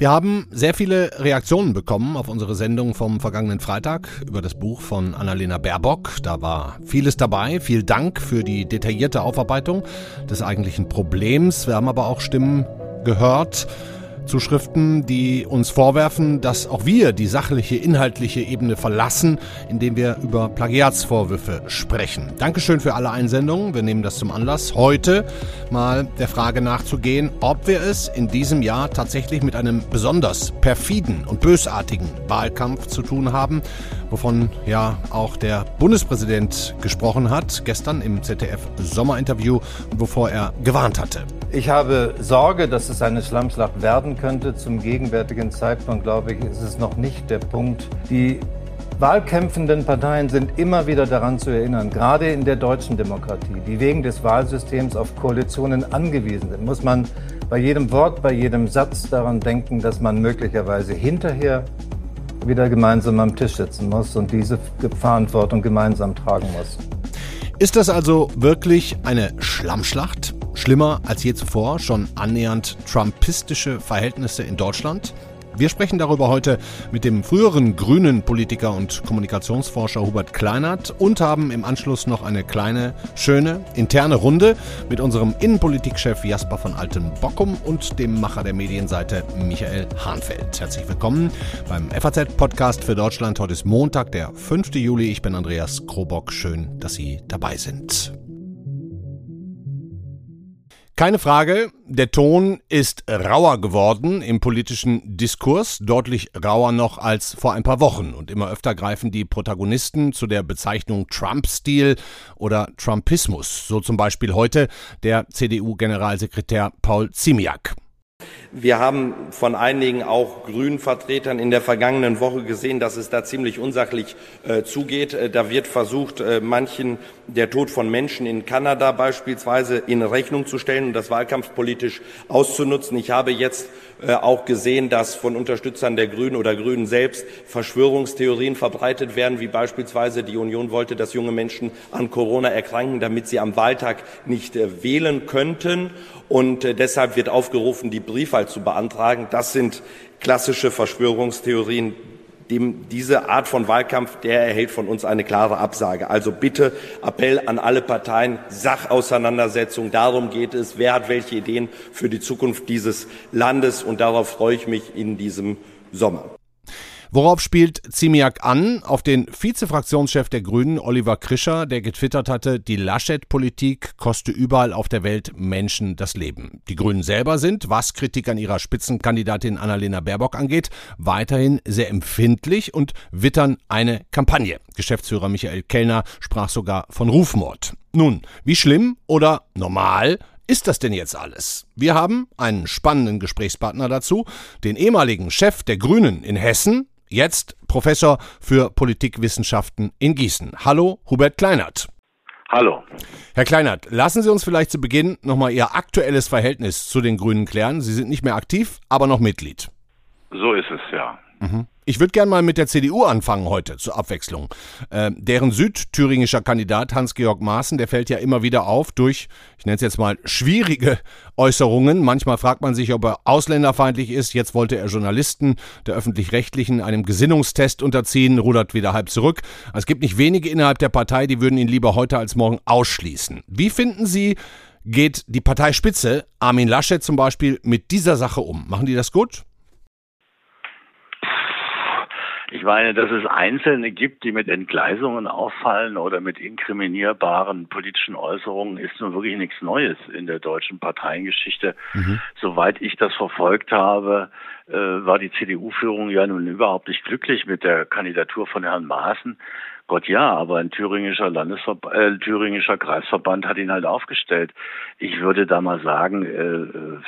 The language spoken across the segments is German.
Wir haben sehr viele Reaktionen bekommen auf unsere Sendung vom vergangenen Freitag über das Buch von Annalena Baerbock. Da war vieles dabei. Vielen Dank für die detaillierte Aufarbeitung des eigentlichen Problems. Wir haben aber auch Stimmen gehört, Zuschriften, die uns vorwerfen, dass auch wir die sachliche, inhaltliche Ebene verlassen, indem wir über Plagiatsvorwürfe sprechen. Dankeschön für alle Einsendungen. Wir nehmen das zum Anlass, heute mal der Frage nachzugehen, ob wir es in diesem Jahr tatsächlich mit einem besonders perfiden und bösartigen Wahlkampf zu tun haben, wovon ja auch der Bundespräsident gesprochen hat, gestern im ZDF Sommerinterview, wovor er gewarnt hatte. Ich habe Sorge, dass es eine Schlammschlacht werden könnte. Zum gegenwärtigen Zeitpunkt, glaube ich, ist es noch nicht der Punkt. Die wahlkämpfenden Parteien sind immer wieder daran zu erinnern, gerade in der deutschen Demokratie, die wegen des Wahlsystems auf Koalitionen angewiesen sind, muss man bei jedem Wort, bei jedem Satz daran denken, dass man möglicherweise hinterher wieder gemeinsam am Tisch sitzen muss und diese Verantwortung gemeinsam tragen muss. Ist das also wirklich eine Schlammschlacht? Schlimmer als je zuvor, schon annähernd trumpistische Verhältnisse in Deutschland? Wir sprechen darüber heute mit dem früheren grünen Politiker und Kommunikationsforscher Hubert Kleinert und haben im Anschluss noch eine kleine, schöne, interne Runde mit unserem Innenpolitikchef Jasper von Alten-Bockum und dem Macher der Medienseite Michael Hahnfeld. Herzlich willkommen beim FAZ-Podcast für Deutschland. Heute ist Montag, der 5. Juli. Ich bin Andreas Krobock. Schön, dass Sie dabei sind. Keine Frage, der Ton ist rauer geworden im politischen Diskurs, deutlich rauer noch als vor ein paar Wochen. Und immer öfter greifen die Protagonisten zu der Bezeichnung Trump-Stil oder Trumpismus. So zum Beispiel heute der CDU-Generalsekretär Paul Ziemiak. Wir haben von einigen auch grünen Vertretern in der vergangenen Woche gesehen, dass es da ziemlich unsachlich äh, zugeht. Äh, da wird versucht, äh, manchen der Tod von Menschen in Kanada beispielsweise in Rechnung zu stellen und das wahlkampfpolitisch auszunutzen. Ich habe jetzt auch gesehen, dass von Unterstützern der Grünen oder Grünen selbst Verschwörungstheorien verbreitet werden, wie beispielsweise die Union wollte, dass junge Menschen an Corona erkranken, damit sie am Wahltag nicht äh, wählen könnten. Und äh, deshalb wird aufgerufen, die Briefwahl zu beantragen. Das sind klassische Verschwörungstheorien, dem, diese Art von Wahlkampf, der erhält von uns eine klare Absage. Also bitte Appell an alle Parteien, Sachauseinandersetzung, darum geht es, wer hat welche Ideen für die Zukunft dieses Landes und darauf freue ich mich in diesem Sommer. Worauf spielt Ziemiak an? Auf den Vizefraktionschef der Grünen, Oliver Krischer, der getwittert hatte, die Laschet-Politik koste überall auf der Welt Menschen das Leben. Die Grünen selber sind, was Kritik an ihrer Spitzenkandidatin Annalena Baerbock angeht, weiterhin sehr empfindlich und wittern eine Kampagne. Geschäftsführer Michael Kellner sprach sogar von Rufmord. Nun, wie schlimm oder normal ist das denn jetzt alles? Wir haben einen spannenden Gesprächspartner dazu, den ehemaligen Chef der Grünen in Hessen, Jetzt Professor für Politikwissenschaften in Gießen. Hallo, Hubert Kleinert. Hallo. Herr Kleinert, lassen Sie uns vielleicht zu Beginn nochmal Ihr aktuelles Verhältnis zu den Grünen klären. Sie sind nicht mehr aktiv, aber noch Mitglied. So ist es, ja. Mhm. Ich würde gerne mal mit der CDU anfangen heute zur Abwechslung. Äh, deren südthüringischer Kandidat Hans-Georg Maaßen, der fällt ja immer wieder auf durch, ich nenne es jetzt mal, schwierige Äußerungen. Manchmal fragt man sich, ob er ausländerfeindlich ist. Jetzt wollte er Journalisten der öffentlich-rechtlichen einem Gesinnungstest unterziehen, rudert wieder halb zurück. Es gibt nicht wenige innerhalb der Partei, die würden ihn lieber heute als morgen ausschließen. Wie finden Sie, geht die Parteispitze, Armin Laschet zum Beispiel, mit dieser Sache um? Machen die das gut? Ich meine, dass es Einzelne gibt, die mit Entgleisungen auffallen oder mit inkriminierbaren politischen Äußerungen, ist nun wirklich nichts Neues in der deutschen Parteiengeschichte. Mhm. Soweit ich das verfolgt habe, äh, war die CDU-Führung ja nun überhaupt nicht glücklich mit der Kandidatur von Herrn Maaßen. Gott ja, aber ein thüringischer Landesverband, äh, thüringischer Kreisverband hat ihn halt aufgestellt. Ich würde da mal sagen, äh, äh äh,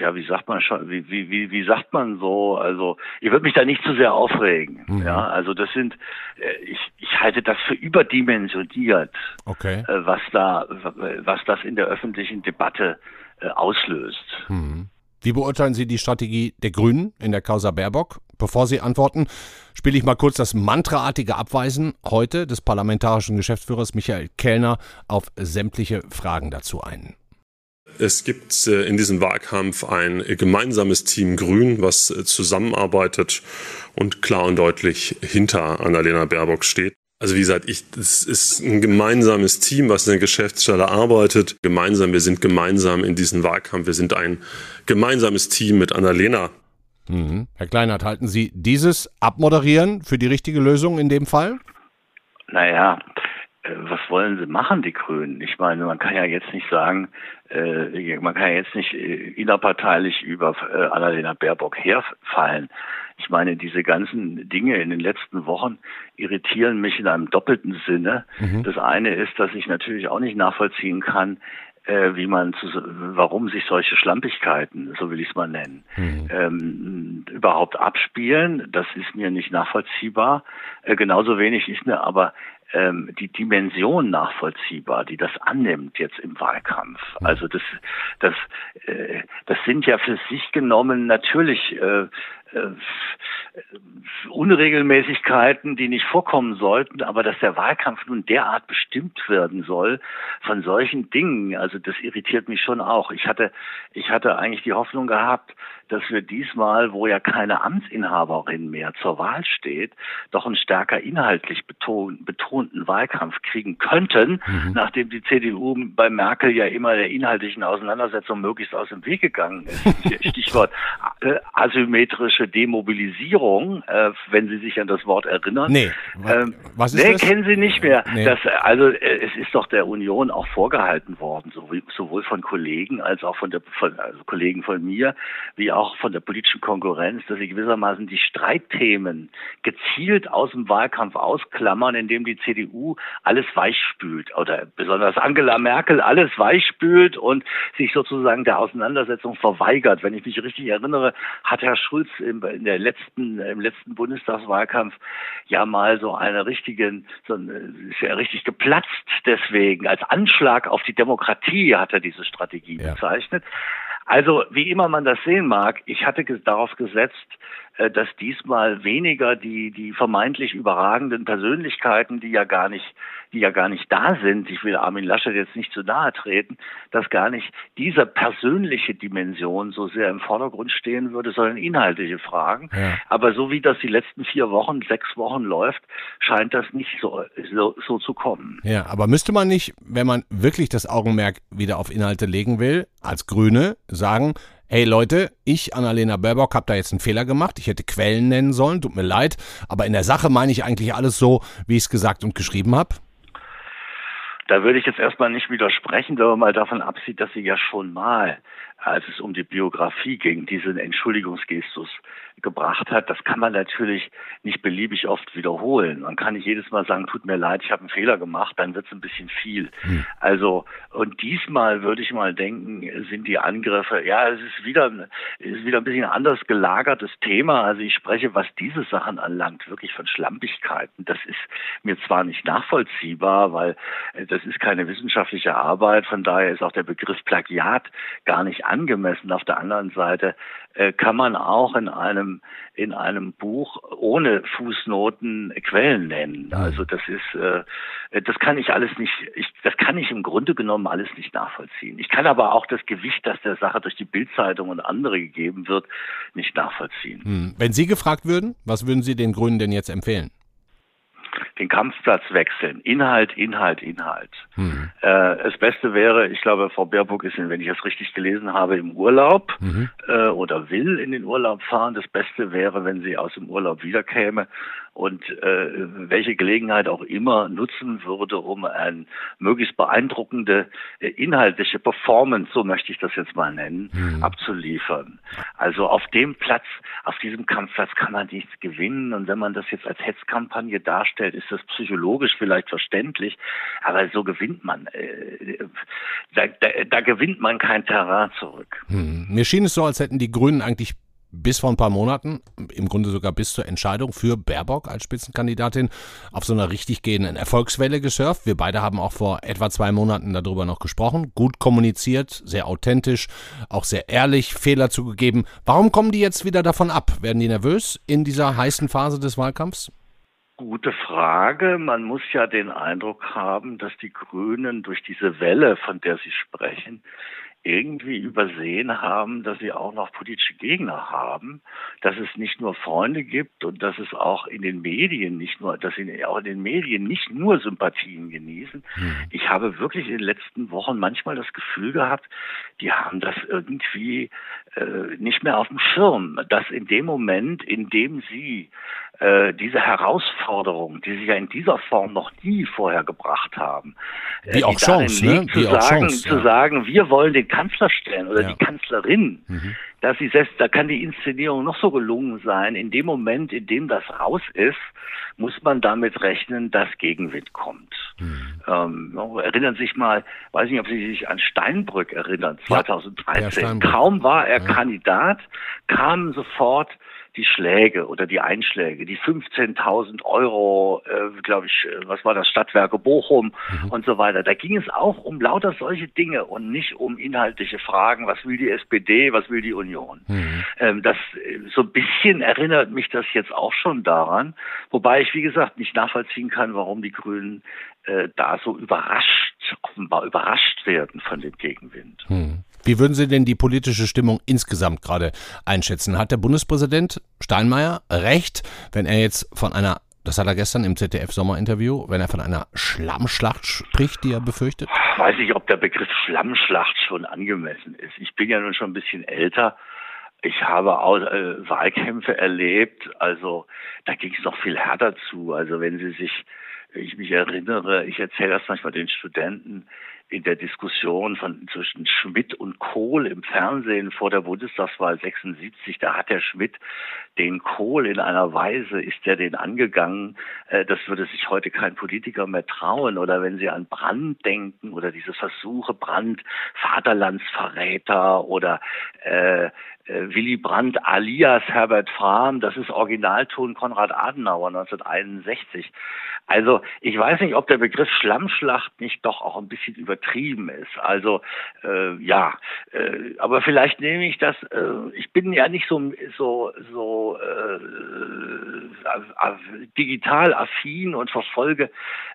ja, wie sagt man schon, wie, wie, wie, wie sagt man so? Also, ich würde mich da nicht zu sehr aufregen. Mhm. Ja, also das sind, äh, ich, ich halte das für überdimensioniert, okay. Äh, was da, was das in der öffentlichen Debatte auslöst. Mhm. Wie beurteilen Sie die Strategie der Grünen in der Causa Baerbock? Bevor Sie antworten, spiele ich mal kurz das mantraartige Abweisen heute des parlamentarischen Geschäftsführers Michael Kellner auf sämtliche Fragen dazu ein. Es gibt äh, in diesem Wahlkampf ein gemeinsames Team Grün, was äh, zusammenarbeitet und klar und deutlich hinter Annalena Baerbock steht. Also wie gesagt, ich, es ist ein gemeinsames Team, was in der Geschäftsstelle arbeitet. Gemeinsam, wir sind gemeinsam in diesem Wahlkampf. Wir sind ein gemeinsames Team mit Annalena. Mhm. Herr Kleinert, halten Sie dieses Abmoderieren für die richtige Lösung in dem Fall? Naja, äh, was wollen sie machen, die Grünen? Ich meine, man kann ja jetzt nicht sagen, äh, man kann ja jetzt nicht äh, innerparteilich über äh, Annalena Baerbock herfallen. Ich meine, diese ganzen Dinge in den letzten Wochen irritieren mich in einem doppelten Sinne. Mhm. Das eine ist, dass ich natürlich auch nicht nachvollziehen kann, äh, wie man zu, warum sich solche Schlampigkeiten, so will ich es mal nennen, mhm. ähm, überhaupt abspielen. Das ist mir nicht nachvollziehbar. Äh, genauso wenig ist mir aber ähm, die Dimension nachvollziehbar, die das annimmt jetzt im Wahlkampf. Mhm. Also das, das, äh, das sind ja für sich genommen natürlich äh, äh, Unregelmäßigkeiten, die nicht vorkommen sollten, aber dass der Wahlkampf nun derart bestimmt werden soll von solchen Dingen, also das irritiert mich schon auch. Ich hatte, ich hatte eigentlich die Hoffnung gehabt, dass wir diesmal, wo ja keine Amtsinhaberin mehr zur Wahl steht, doch einen stärker inhaltlich beton, betonten Wahlkampf kriegen könnten, mhm. nachdem die CDU bei Merkel ja immer der inhaltlichen Auseinandersetzung möglichst aus dem Weg gegangen ist. Stichwort äh, asymmetrische Demobilisierung, äh, wenn Sie sich an das Wort erinnern. Nee, ähm, was ist nee, das? kennen Sie nicht mehr. Nee. Das, also äh, es ist doch der Union auch vorgehalten worden, sowohl von Kollegen als auch von der von, also Kollegen von mir, wie auch von der politischen Konkurrenz, dass sie gewissermaßen die Streitthemen gezielt aus dem Wahlkampf ausklammern, indem die CDU alles weichspült oder besonders Angela Merkel alles weichspült und sich sozusagen der Auseinandersetzung verweigert. Wenn ich mich richtig erinnere, hat Herr Schulz im, in der letzten, im letzten Bundestagswahlkampf ja mal so eine richtigen, so ein, ist ja richtig geplatzt deswegen. Als Anschlag auf die Demokratie hat er diese Strategie ja. bezeichnet. Also, wie immer man das sehen mag, ich hatte darauf gesetzt, äh, dass diesmal weniger die, die vermeintlich überragenden Persönlichkeiten, die ja gar nicht, die ja gar nicht da sind, ich will Armin Laschet jetzt nicht zu nahe treten, dass gar nicht diese persönliche Dimension so sehr im Vordergrund stehen würde, sondern inhaltliche Fragen. Ja. Aber so wie das die letzten vier Wochen, sechs Wochen läuft, scheint das nicht so, so, so zu kommen. Ja, aber müsste man nicht, wenn man wirklich das Augenmerk wieder auf Inhalte legen will, als Grüne sagen, hey Leute, ich, Annalena Baerbock, habe da jetzt einen Fehler gemacht. Ich hätte Quellen nennen sollen, tut mir leid. Aber in der Sache meine ich eigentlich alles so, wie ich es gesagt und geschrieben habe. Da würde ich jetzt erstmal nicht widersprechen, wenn man mal davon absieht, dass sie ja schon mal als es um die Biografie ging, diesen Entschuldigungsgestus gebracht hat, das kann man natürlich nicht beliebig oft wiederholen. Man kann nicht jedes Mal sagen, tut mir leid, ich habe einen Fehler gemacht, dann wird es ein bisschen viel. Hm. Also, und diesmal würde ich mal denken, sind die Angriffe, ja, es ist wieder, es ist wieder ein bisschen anders gelagertes Thema. Also ich spreche, was diese Sachen anlangt, wirklich von Schlampigkeiten. Das ist mir zwar nicht nachvollziehbar, weil äh, das ist keine wissenschaftliche Arbeit, von daher ist auch der Begriff Plagiat gar nicht angemessen. Auf der anderen Seite äh, kann man auch in einem in einem Buch ohne Fußnoten Quellen nennen. Also das ist äh, das kann ich alles nicht ich das kann ich im Grunde genommen alles nicht nachvollziehen. Ich kann aber auch das Gewicht, das der Sache durch die Bildzeitung und andere gegeben wird, nicht nachvollziehen. Hm. Wenn Sie gefragt würden, was würden Sie den Grünen denn jetzt empfehlen? Den Kampfplatz wechseln. Inhalt, Inhalt, Inhalt. Mhm. Äh, das Beste wäre, ich glaube, Frau Baerbock ist, wenn ich es richtig gelesen habe, im Urlaub mhm. äh, oder will in den Urlaub fahren. Das Beste wäre, wenn sie aus dem Urlaub wiederkäme und äh, welche Gelegenheit auch immer nutzen würde, um eine möglichst beeindruckende äh, inhaltliche Performance, so möchte ich das jetzt mal nennen, mhm. abzuliefern. Also auf dem Platz, auf diesem Kampfplatz kann man nichts gewinnen und wenn man das jetzt als Hetzkampagne darstellt, ist das psychologisch vielleicht verständlich, aber so gewinnt man, äh, da, da, da gewinnt man kein Terrain zurück. Hm. Mir schien es so, als hätten die Grünen eigentlich bis vor ein paar Monaten, im Grunde sogar bis zur Entscheidung für Baerbock als Spitzenkandidatin, auf so einer richtig gehenden Erfolgswelle gesurft. Wir beide haben auch vor etwa zwei Monaten darüber noch gesprochen. Gut kommuniziert, sehr authentisch, auch sehr ehrlich, Fehler zugegeben. Warum kommen die jetzt wieder davon ab? Werden die nervös in dieser heißen Phase des Wahlkampfs? Gute Frage. Man muss ja den Eindruck haben, dass die Grünen durch diese Welle, von der Sie sprechen, irgendwie übersehen haben, dass sie auch noch politische Gegner haben, dass es nicht nur Freunde gibt und dass es auch in den Medien nicht nur, dass sie auch in den Medien nicht nur Sympathien genießen. Hm. Ich habe wirklich in den letzten Wochen manchmal das Gefühl gehabt, die haben das irgendwie äh, nicht mehr auf dem Schirm, dass in dem Moment, in dem sie äh, diese Herausforderung, die sie ja in dieser Form noch nie vorher gebracht haben, wie äh, auch Chance, ne? Wie auch sagen, Chance, ja. zu sagen, wir wollen den Kanzler stellen oder ja. die Kanzlerin, mhm. dass sie selbst, da kann die Inszenierung noch so gelungen sein. In dem Moment, in dem das raus ist, muss man damit rechnen, dass Gegenwind kommt. Mhm. Ähm, erinnern sich mal, weiß nicht, ob Sie sich an Steinbrück erinnern, 2013. Ja, Kaum war er Kandidat, kamen sofort die Schläge oder die Einschläge, die 15.000 Euro, äh, glaube ich, äh, was war das, Stadtwerke Bochum mhm. und so weiter. Da ging es auch um lauter solche Dinge und nicht um inhaltliche Fragen, was will die SPD, was will die Union. Mhm. Ähm, das äh, so ein bisschen erinnert mich das jetzt auch schon daran, wobei ich, wie gesagt, nicht nachvollziehen kann, warum die Grünen äh, da so überrascht, offenbar überrascht werden von dem Gegenwind. Mhm. Wie würden Sie denn die politische Stimmung insgesamt gerade einschätzen? Hat der Bundespräsident Steinmeier recht, wenn er jetzt von einer, das hat er gestern im ZDF-Sommerinterview, wenn er von einer Schlammschlacht spricht, die er befürchtet? Weiß ich, ob der Begriff Schlammschlacht schon angemessen ist. Ich bin ja nun schon ein bisschen älter. Ich habe auch äh, Wahlkämpfe erlebt, also da ging es noch viel härter zu. Also wenn Sie sich, ich mich erinnere, ich erzähle das manchmal den Studenten, in der Diskussion von zwischen Schmidt und Kohl im Fernsehen vor der Bundestagswahl 76, da hat der Schmidt den Kohl in einer Weise, ist er den angegangen, äh, das würde sich heute kein Politiker mehr trauen. Oder wenn Sie an Brand denken oder diese Versuche Brand, Vaterlandsverräter oder äh, äh, Willy Brandt alias Herbert Frahm, das ist Originalton Konrad Adenauer 1961. Also ich weiß nicht, ob der Begriff Schlammschlacht nicht doch auch ein bisschen übertrieben ist. Also äh, ja, äh, aber vielleicht nehme ich das. Äh, ich bin ja nicht so so so äh, digital affin und verfolge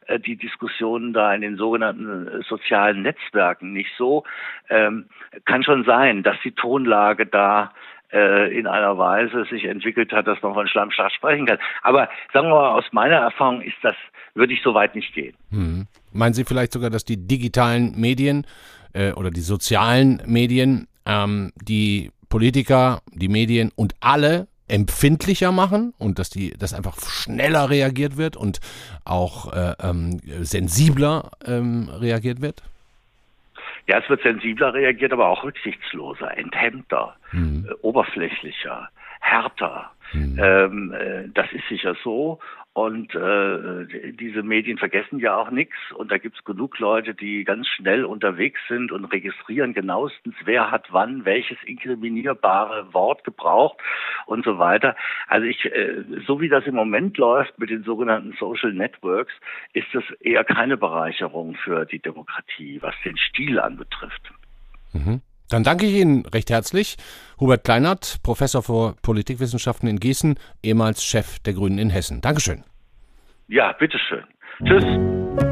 äh, die Diskussionen da in den sogenannten äh, sozialen Netzwerken nicht so. Ähm, kann schon sein, dass die Tonlage da äh, in einer Weise sich entwickelt hat, dass man von Schlammschlacht sprechen kann. Aber sagen wir mal, aus meiner Erfahrung ist das, würde ich so weit nicht gehen. Hm. Meinen Sie vielleicht sogar, dass die digitalen Medien äh, oder die sozialen Medien ähm, die Politiker, die Medien und alle empfindlicher machen und dass die, dass einfach schneller reagiert wird und auch äh, ähm, sensibler ähm, reagiert wird? Ja, es wird sensibler reagiert, aber auch rücksichtsloser, enthemmter, mhm. äh, oberflächlicher, härter. Mhm. Ähm, äh, das ist sicher so. Und äh, diese Medien vergessen ja auch nichts. Und da gibt's genug Leute, die ganz schnell unterwegs sind und registrieren genauestens, wer hat wann welches inkriminierbare Wort gebraucht und so weiter. Also ich, äh, so wie das im Moment läuft mit den sogenannten Social Networks, ist das eher keine Bereicherung für die Demokratie, was den Stil anbetrifft. Mhm. Dann danke ich Ihnen recht herzlich. Hubert Kleinert, Professor für Politikwissenschaften in Gießen, ehemals Chef der Grünen in Hessen. Dankeschön. Ja, bitteschön. Tschüss.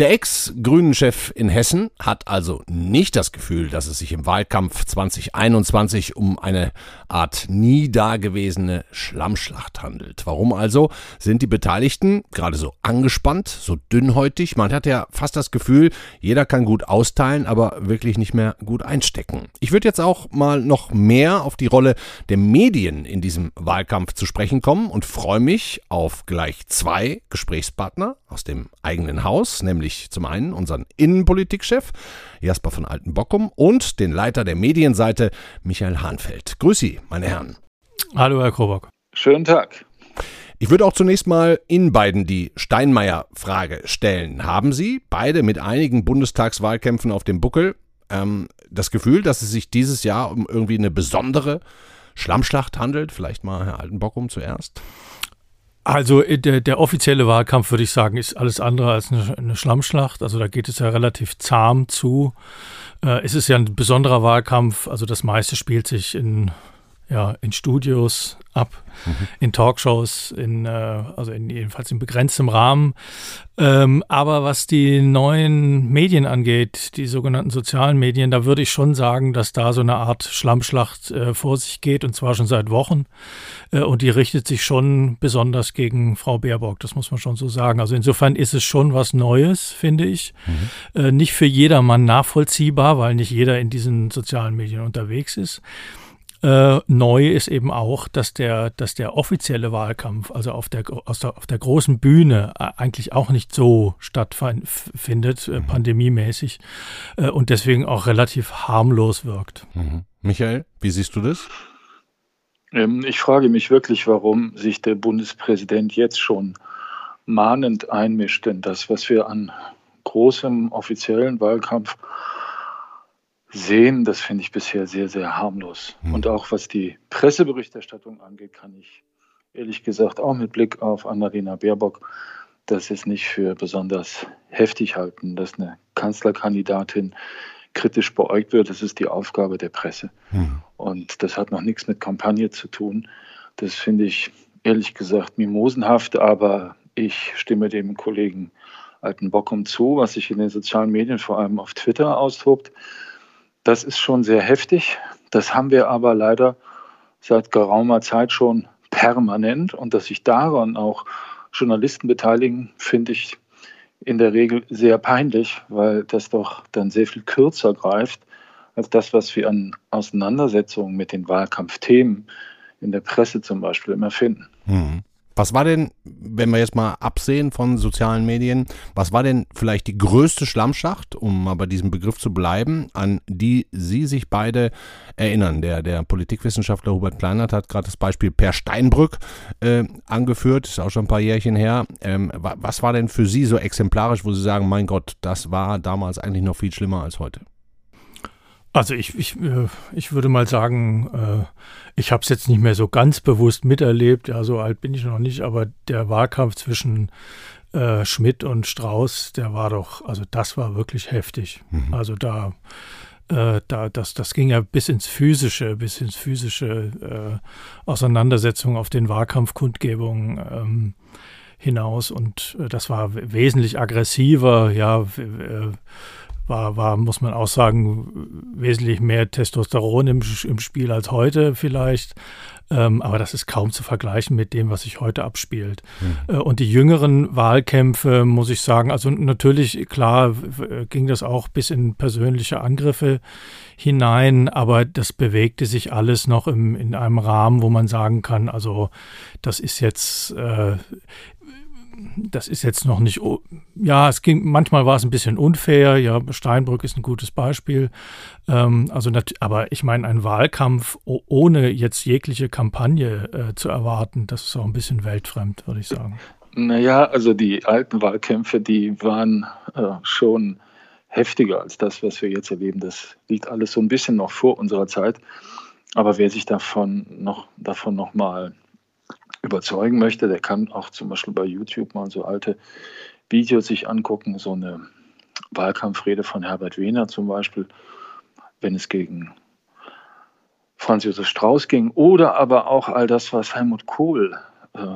Der Ex-Grünen-Chef in Hessen hat also nicht das Gefühl, dass es sich im Wahlkampf 2021 um eine Art nie dagewesene Schlammschlacht handelt. Warum also sind die Beteiligten gerade so angespannt, so dünnhäutig? Man hat ja fast das Gefühl, jeder kann gut austeilen, aber wirklich nicht mehr gut einstecken. Ich würde jetzt auch mal noch mehr auf die Rolle der Medien in diesem Wahlkampf zu sprechen kommen und freue mich auf gleich zwei Gesprächspartner aus dem eigenen Haus, nämlich zum einen unseren Innenpolitikchef Jasper von Altenbockum und den Leiter der Medienseite Michael Hahnfeld. Grüß Sie, meine Herren. Hallo, Herr Krobock. Schönen Tag. Ich würde auch zunächst mal Ihnen beiden die Steinmeier-Frage stellen. Haben Sie beide mit einigen Bundestagswahlkämpfen auf dem Buckel ähm, das Gefühl, dass es sich dieses Jahr um irgendwie eine besondere Schlammschlacht handelt? Vielleicht mal Herr Altenbockum zuerst. Also äh, der, der offizielle Wahlkampf, würde ich sagen, ist alles andere als eine, eine Schlammschlacht. Also da geht es ja relativ zahm zu. Äh, es ist ja ein besonderer Wahlkampf. Also das meiste spielt sich in ja, in Studios ab, mhm. in Talkshows, in, äh, also in, jedenfalls in begrenztem Rahmen. Ähm, aber was die neuen Medien angeht, die sogenannten sozialen Medien, da würde ich schon sagen, dass da so eine Art Schlammschlacht äh, vor sich geht und zwar schon seit Wochen. Äh, und die richtet sich schon besonders gegen Frau Baerbock, das muss man schon so sagen. Also insofern ist es schon was Neues, finde ich. Mhm. Äh, nicht für jedermann nachvollziehbar, weil nicht jeder in diesen sozialen Medien unterwegs ist. Äh, neu ist eben auch, dass der, dass der offizielle Wahlkampf, also auf der, aus der, auf der großen Bühne, äh, eigentlich auch nicht so stattfindet, äh, mhm. pandemiemäßig, äh, und deswegen auch relativ harmlos wirkt. Mhm. Michael, wie siehst du das? Ähm, ich frage mich wirklich, warum sich der Bundespräsident jetzt schon mahnend einmischt in das, was wir an großem offiziellen Wahlkampf sehen, das finde ich bisher sehr, sehr harmlos. Mhm. Und auch was die Presseberichterstattung angeht, kann ich ehrlich gesagt auch mit Blick auf Annalena Baerbock das jetzt nicht für besonders heftig halten, dass eine Kanzlerkandidatin kritisch beäugt wird. Das ist die Aufgabe der Presse. Mhm. Und das hat noch nichts mit Kampagne zu tun. Das finde ich ehrlich gesagt mimosenhaft, aber ich stimme dem Kollegen Alten Bockum zu, was sich in den sozialen Medien, vor allem auf Twitter, austobt. Das ist schon sehr heftig. Das haben wir aber leider seit geraumer Zeit schon permanent. Und dass sich daran auch Journalisten beteiligen, finde ich in der Regel sehr peinlich, weil das doch dann sehr viel kürzer greift als das, was wir an Auseinandersetzungen mit den Wahlkampfthemen in der Presse zum Beispiel immer finden. Mhm. Was war denn, wenn wir jetzt mal absehen von sozialen Medien, was war denn vielleicht die größte Schlammschacht, um mal bei diesem Begriff zu bleiben, an die Sie sich beide erinnern? Der, der Politikwissenschaftler Hubert Kleinert hat gerade das Beispiel Per Steinbrück äh, angeführt, ist auch schon ein paar Jährchen her. Ähm, was war denn für Sie so exemplarisch, wo Sie sagen, mein Gott, das war damals eigentlich noch viel schlimmer als heute? Also ich, ich, äh, ich würde mal sagen, äh, ich habe es jetzt nicht mehr so ganz bewusst miterlebt, ja, so alt bin ich noch nicht, aber der Wahlkampf zwischen äh, Schmidt und Strauß, der war doch, also das war wirklich heftig. Mhm. Also da, da, das, das ging ja bis ins Physische, bis ins physische äh, Auseinandersetzung auf den Wahlkampfkundgebungen ähm, hinaus und das war wesentlich aggressiver, ja, war, war, muss man auch sagen, wesentlich mehr Testosteron im, im Spiel als heute vielleicht. Ähm, aber das ist kaum zu vergleichen mit dem, was sich heute abspielt. Mhm. Äh, und die jüngeren Wahlkämpfe, muss ich sagen, also natürlich, klar, ging das auch bis in persönliche Angriffe hinein, aber das bewegte sich alles noch im, in einem Rahmen, wo man sagen kann, also das ist jetzt äh, das ist jetzt noch nicht, ja, es ging, manchmal war es ein bisschen unfair, ja, Steinbrück ist ein gutes Beispiel. Ähm, also, aber ich meine, ein Wahlkampf ohne jetzt jegliche Kampagne äh, zu erwarten, das ist auch ein bisschen weltfremd, würde ich sagen. Naja, also die alten Wahlkämpfe, die waren äh, schon heftiger als das, was wir jetzt erleben. Das liegt alles so ein bisschen noch vor unserer Zeit. Aber wer sich davon noch, davon noch mal überzeugen möchte, der kann auch zum Beispiel bei YouTube mal so alte Videos sich angucken, so eine Wahlkampfrede von Herbert Wehner zum Beispiel, wenn es gegen Franz Josef Strauß ging, oder aber auch all das, was Helmut Kohl äh,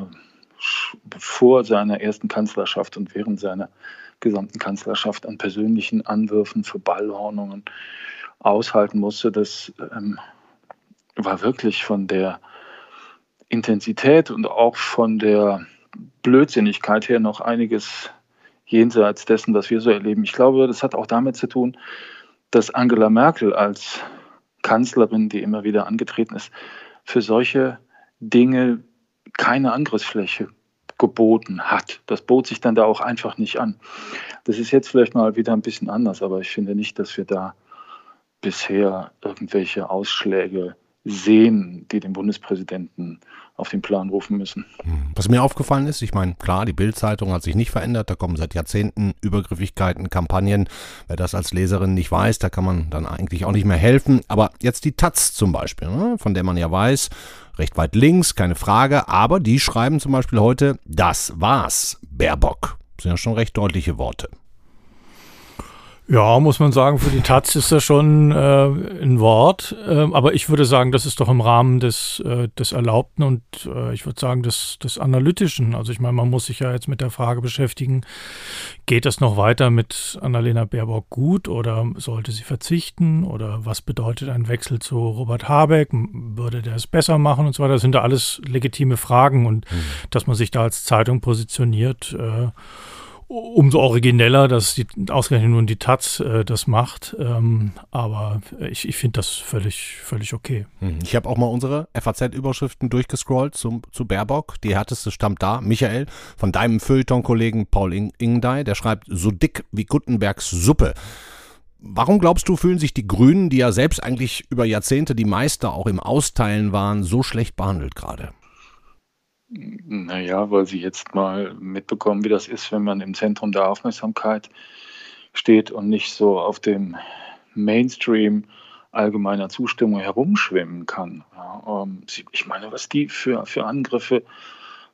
vor seiner ersten Kanzlerschaft und während seiner gesamten Kanzlerschaft an persönlichen Anwürfen für Ballhornungen aushalten musste, das ähm, war wirklich von der Intensität und auch von der Blödsinnigkeit her noch einiges jenseits dessen, was wir so erleben. Ich glaube, das hat auch damit zu tun, dass Angela Merkel als Kanzlerin, die immer wieder angetreten ist, für solche Dinge keine Angriffsfläche geboten hat. Das bot sich dann da auch einfach nicht an. Das ist jetzt vielleicht mal wieder ein bisschen anders, aber ich finde nicht, dass wir da bisher irgendwelche Ausschläge sehen, die den Bundespräsidenten auf den Plan rufen müssen. Hm. Was mir aufgefallen ist, ich meine, klar, die Bildzeitung hat sich nicht verändert, da kommen seit Jahrzehnten Übergriffigkeiten, Kampagnen. Wer das als Leserin nicht weiß, da kann man dann eigentlich auch nicht mehr helfen. Aber jetzt die Taz zum Beispiel, ne, von der man ja weiß, recht weit links, keine Frage, aber die schreiben zum Beispiel heute, das war's, Baerbock. Das sind ja schon recht deutliche Worte. Ja, muss man sagen, für die Taz ist das schon äh, ein Wort. Äh, aber ich würde sagen, das ist doch im Rahmen des, äh, des Erlaubten und äh, ich würde sagen, des, des Analytischen. Also ich meine, man muss sich ja jetzt mit der Frage beschäftigen, geht das noch weiter mit Annalena Baerbock gut oder sollte sie verzichten? Oder was bedeutet ein Wechsel zu Robert Habeck? Würde der es besser machen und so weiter? Das sind da alles legitime Fragen und mhm. dass man sich da als Zeitung positioniert, äh, umso origineller, dass die, ausgerechnet nun die Taz äh, das macht. Ähm, aber ich, ich finde das völlig, völlig okay. Hm, ich habe auch mal unsere FAZ-Überschriften durchgescrollt zum, zu Baerbock. Die härteste stammt da, Michael, von deinem Feuilleton-Kollegen Paul Ingdey. Der schreibt, so dick wie Gutenbergs Suppe. Warum glaubst du, fühlen sich die Grünen, die ja selbst eigentlich über Jahrzehnte die Meister auch im Austeilen waren, so schlecht behandelt gerade? Naja, weil sie jetzt mal mitbekommen, wie das ist, wenn man im Zentrum der Aufmerksamkeit steht und nicht so auf dem Mainstream allgemeiner Zustimmung herumschwimmen kann. Ähm, ich meine, was die für, für Angriffe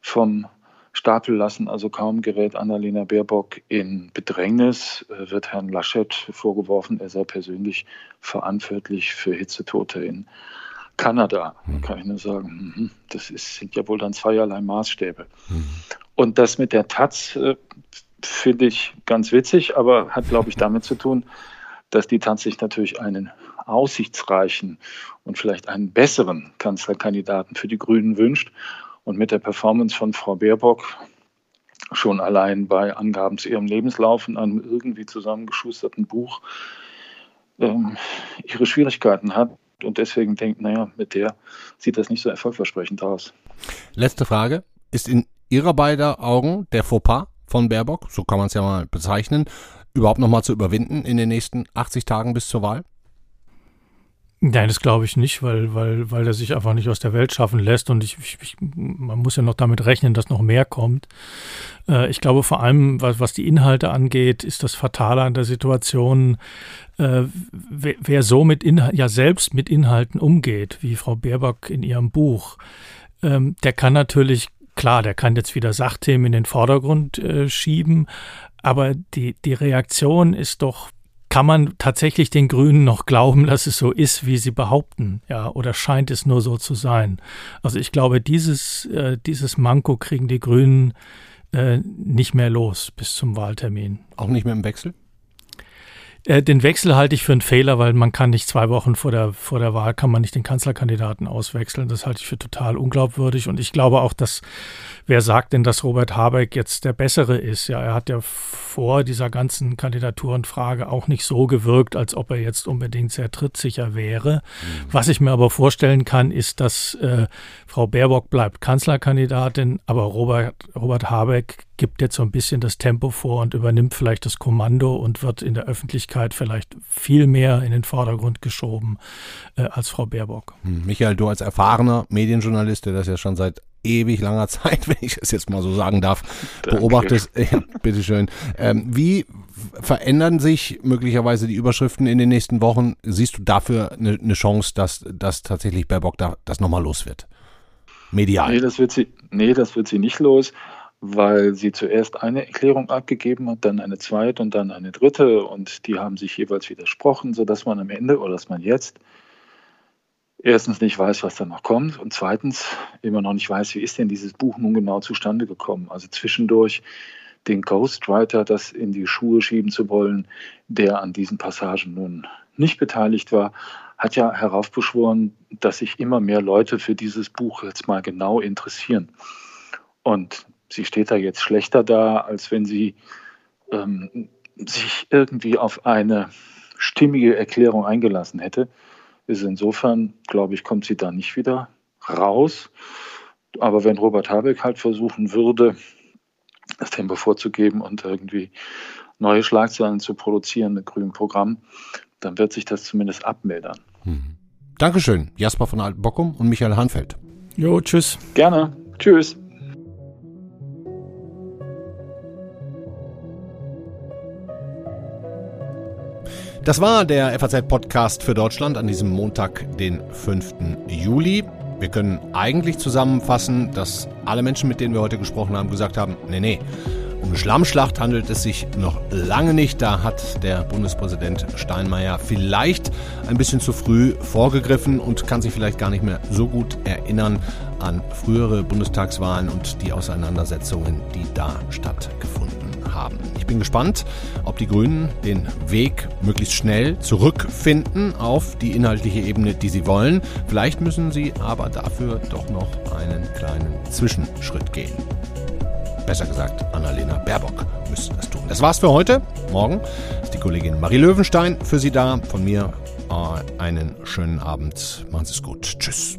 vom Stapel lassen, also kaum gerät Annalena Baerbock in Bedrängnis, äh, wird Herrn Laschet vorgeworfen, er sei persönlich verantwortlich für Hitzetote in Kanada, mhm. kann ich nur sagen, mhm, das ist, sind ja wohl dann zweierlei Maßstäbe. Mhm. Und das mit der Taz äh, finde ich ganz witzig, aber hat, glaube ich, damit zu tun, dass die Taz sich natürlich einen aussichtsreichen und vielleicht einen besseren Kanzlerkandidaten für die Grünen wünscht. Und mit der Performance von Frau Baerbock schon allein bei Angaben zu ihrem Lebenslauf in einem irgendwie zusammengeschusterten Buch ähm, ihre Schwierigkeiten hat, und deswegen denkt, naja, mit der sieht das nicht so erfolgversprechend aus. Letzte Frage. Ist in Ihrer beider Augen der Fauxpas von Baerbock, so kann man es ja mal bezeichnen, überhaupt nochmal zu überwinden in den nächsten 80 Tagen bis zur Wahl? Nein, das glaube ich nicht, weil, weil, weil er sich einfach nicht aus der Welt schaffen lässt und ich, ich, man muss ja noch damit rechnen, dass noch mehr kommt. Äh, ich glaube vor allem, was, was die Inhalte angeht, ist das Fatale an der Situation, äh, wer, wer, so mit Inhalt, ja selbst mit Inhalten umgeht, wie Frau Baerbock in ihrem Buch, ähm, der kann natürlich, klar, der kann jetzt wieder Sachthemen in den Vordergrund äh, schieben, aber die, die Reaktion ist doch kann man tatsächlich den Grünen noch glauben, dass es so ist, wie sie behaupten, ja, oder scheint es nur so zu sein? Also ich glaube, dieses, äh, dieses Manko kriegen die Grünen äh, nicht mehr los bis zum Wahltermin. Auch nicht mehr im Wechsel? Äh, den Wechsel halte ich für einen Fehler, weil man kann nicht zwei Wochen vor der, vor der Wahl, kann man nicht den Kanzlerkandidaten auswechseln. Das halte ich für total unglaubwürdig. Und ich glaube auch, dass, wer sagt denn, dass Robert Habeck jetzt der Bessere ist? Ja, er hat ja vor dieser ganzen Kandidaturenfrage auch nicht so gewirkt, als ob er jetzt unbedingt sehr trittsicher wäre. Mhm. Was ich mir aber vorstellen kann, ist, dass äh, Frau Baerbock bleibt Kanzlerkandidatin, aber Robert, Robert Habeck gibt jetzt so ein bisschen das Tempo vor und übernimmt vielleicht das Kommando und wird in der Öffentlichkeit vielleicht viel mehr in den Vordergrund geschoben äh, als Frau Baerbock. Hm, Michael, du als erfahrener Medienjournalist, der das ja schon seit ewig langer Zeit, wenn ich es jetzt mal so sagen darf, Danke. beobachtest. Ja, bitteschön. Ähm, wie verändern sich möglicherweise die Überschriften in den nächsten Wochen? Siehst du dafür eine, eine Chance, dass, dass tatsächlich Baerbock da, das nochmal los wird? Medial. Nee, das wird sie, nee, das wird sie nicht los weil sie zuerst eine Erklärung abgegeben hat, dann eine zweite und dann eine dritte und die haben sich jeweils widersprochen, sodass man am Ende oder dass man jetzt erstens nicht weiß, was da noch kommt und zweitens immer noch nicht weiß, wie ist denn dieses Buch nun genau zustande gekommen. Also zwischendurch den Ghostwriter das in die Schuhe schieben zu wollen, der an diesen Passagen nun nicht beteiligt war, hat ja heraufbeschworen, dass sich immer mehr Leute für dieses Buch jetzt mal genau interessieren. Und sie steht da jetzt schlechter da, als wenn sie ähm, sich irgendwie auf eine stimmige Erklärung eingelassen hätte. Ist insofern, glaube ich, kommt sie da nicht wieder raus. Aber wenn Robert Habeck halt versuchen würde, das Tempo vorzugeben und irgendwie neue Schlagzeilen zu produzieren mit grünem Programm, dann wird sich das zumindest abmildern. Mhm. Dankeschön, Jasper von Altbockum und Michael Hanfeld. Jo, tschüss. Gerne. Tschüss. Das war der FAZ-Podcast für Deutschland an diesem Montag, den 5. Juli. Wir können eigentlich zusammenfassen, dass alle Menschen, mit denen wir heute gesprochen haben, gesagt haben, nee, nee, Um Schlammschlacht handelt es sich noch lange nicht. Da hat der Bundespräsident Steinmeier vielleicht ein bisschen zu früh vorgegriffen und kann sich vielleicht gar nicht mehr so gut erinnern an frühere Bundestagswahlen und die Auseinandersetzungen, die da stattgefunden haben. Ich bin gespannt, ob die Grünen den Weg möglichst schnell zurückfinden auf die inhaltliche Ebene, die sie wollen. Vielleicht müssen sie aber dafür doch noch einen kleinen Zwischenschritt gehen. Besser gesagt, Annalena Baerbock müsste das tun. Das war's für heute. Morgen ist die Kollegin Marie Löwenstein für Sie da. Von mir äh, einen schönen Abend. Machen Sie es gut. Tschüss.